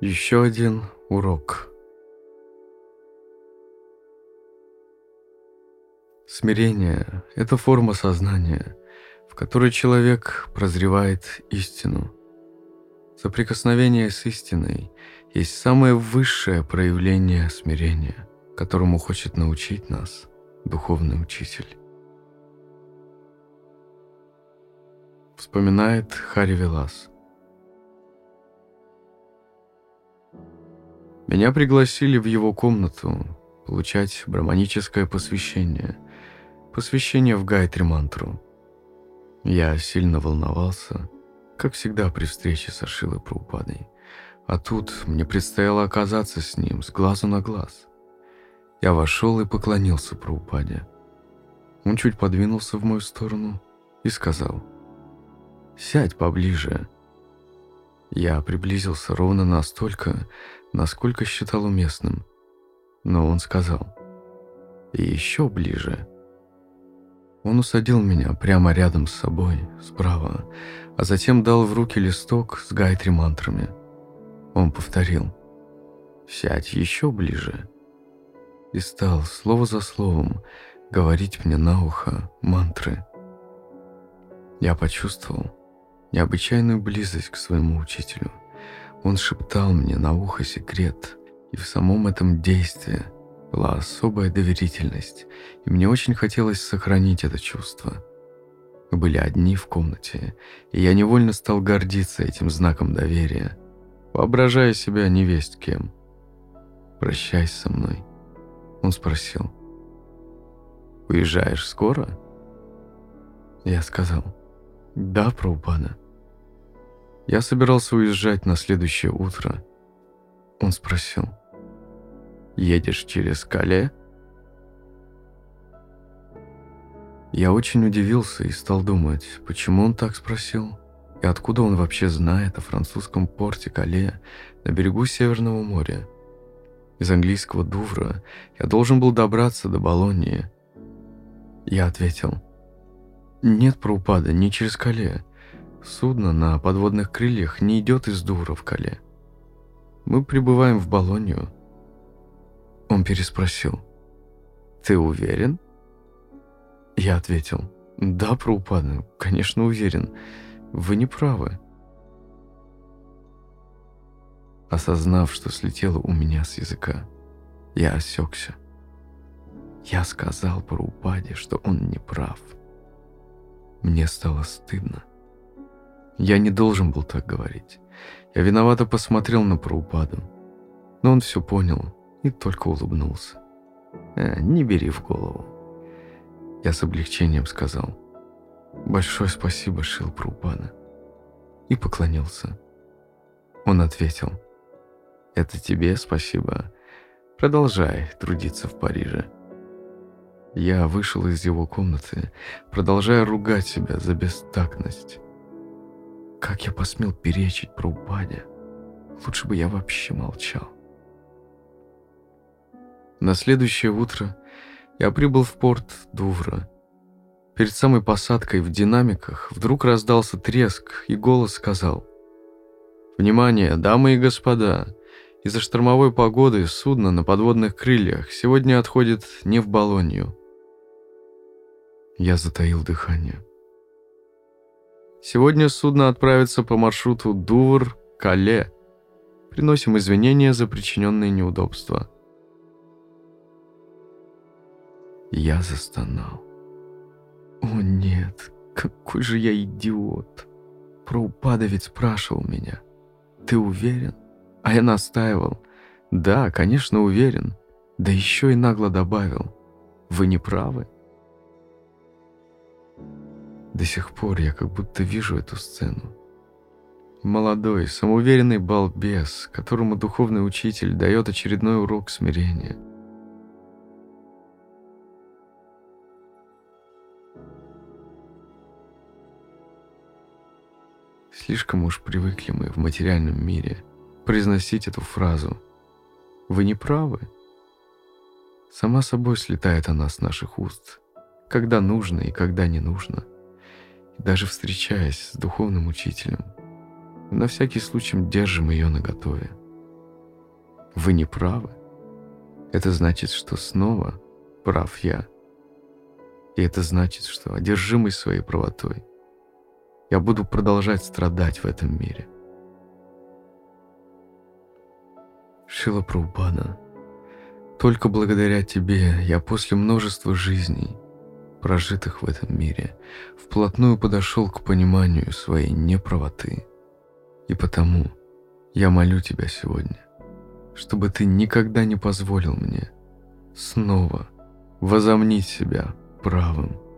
Еще один урок. Смирение – это форма сознания, в которой человек прозревает истину. Соприкосновение с истиной есть самое высшее проявление смирения, которому хочет научить нас духовный учитель. Вспоминает Хари Велас. Меня пригласили в его комнату получать браманическое посвящение. Посвящение в Гайтри мантру. Я сильно волновался, как всегда при встрече с Ашилой Праупадой. А тут мне предстояло оказаться с ним с глазу на глаз. Я вошел и поклонился Праупаде. Он чуть подвинулся в мою сторону и сказал «Сядь поближе». Я приблизился ровно настолько, насколько считал уместным. Но он сказал «И еще ближе». Он усадил меня прямо рядом с собой, справа, а затем дал в руки листок с гайтри мантрами. Он повторил «Сядь еще ближе» и стал слово за словом говорить мне на ухо мантры. Я почувствовал необычайную близость к своему учителю. Он шептал мне на ухо секрет, и в самом этом действии была особая доверительность, и мне очень хотелось сохранить это чувство. Мы были одни в комнате, и я невольно стал гордиться этим знаком доверия, воображая себя невесть кем. «Прощайся со мной», — он спросил. «Уезжаешь скоро?» Я сказал, «Да, Праупада». Я собирался уезжать на следующее утро. Он спросил. «Едешь через Кале?» Я очень удивился и стал думать, почему он так спросил, и откуда он вообще знает о французском порте Кале на берегу Северного моря. Из английского Дувра я должен был добраться до Болонии. Я ответил, «Нет, Праупада, не через Кале. Судно на подводных крыльях не идет из Дура в Кале. Мы прибываем в Болонию. Он переспросил. «Ты уверен?» Я ответил. «Да, Праупада, конечно, уверен. Вы не правы». Осознав, что слетело у меня с языка, я осекся. Я сказал Праупаде, что он не прав. Мне стало стыдно. Я не должен был так говорить. Я виновато посмотрел на Праупаду. Но он все понял и только улыбнулся. «Э, «Не бери в голову». Я с облегчением сказал. «Большое спасибо, Шил Праупада». И поклонился. Он ответил. «Это тебе спасибо. Продолжай трудиться в Париже». Я вышел из его комнаты, продолжая ругать себя за бестактность. Как я посмел перечить про упадя? Лучше бы я вообще молчал. На следующее утро я прибыл в порт Дувра. Перед самой посадкой в динамиках вдруг раздался треск, и голос сказал «Внимание, дамы и господа! Из-за штормовой погоды судно на подводных крыльях сегодня отходит не в Болонью». Я затаил дыхание. Сегодня судно отправится по маршруту Дувр-Кале. Приносим извинения за причиненные неудобства. Я застонал. О нет, какой же я идиот. Проупадовец спрашивал меня. Ты уверен? А я настаивал. Да, конечно, уверен. Да еще и нагло добавил. Вы не правы. До сих пор я как будто вижу эту сцену. Молодой, самоуверенный балбес, которому духовный учитель дает очередной урок смирения. Слишком уж привыкли мы в материальном мире произносить эту фразу. Вы не правы. Сама собой слетает она с наших уст, когда нужно и когда не нужно – даже встречаясь с духовным учителем, на всякий случай держим ее наготове. вы не правы, это значит, что снова прав я. И это значит, что одержимый своей правотой, я буду продолжать страдать в этом мире. Шила Прабхупада, только благодаря тебе я после множества жизней, прожитых в этом мире, вплотную подошел к пониманию своей неправоты. И потому я молю тебя сегодня, чтобы ты никогда не позволил мне снова возомнить себя правым.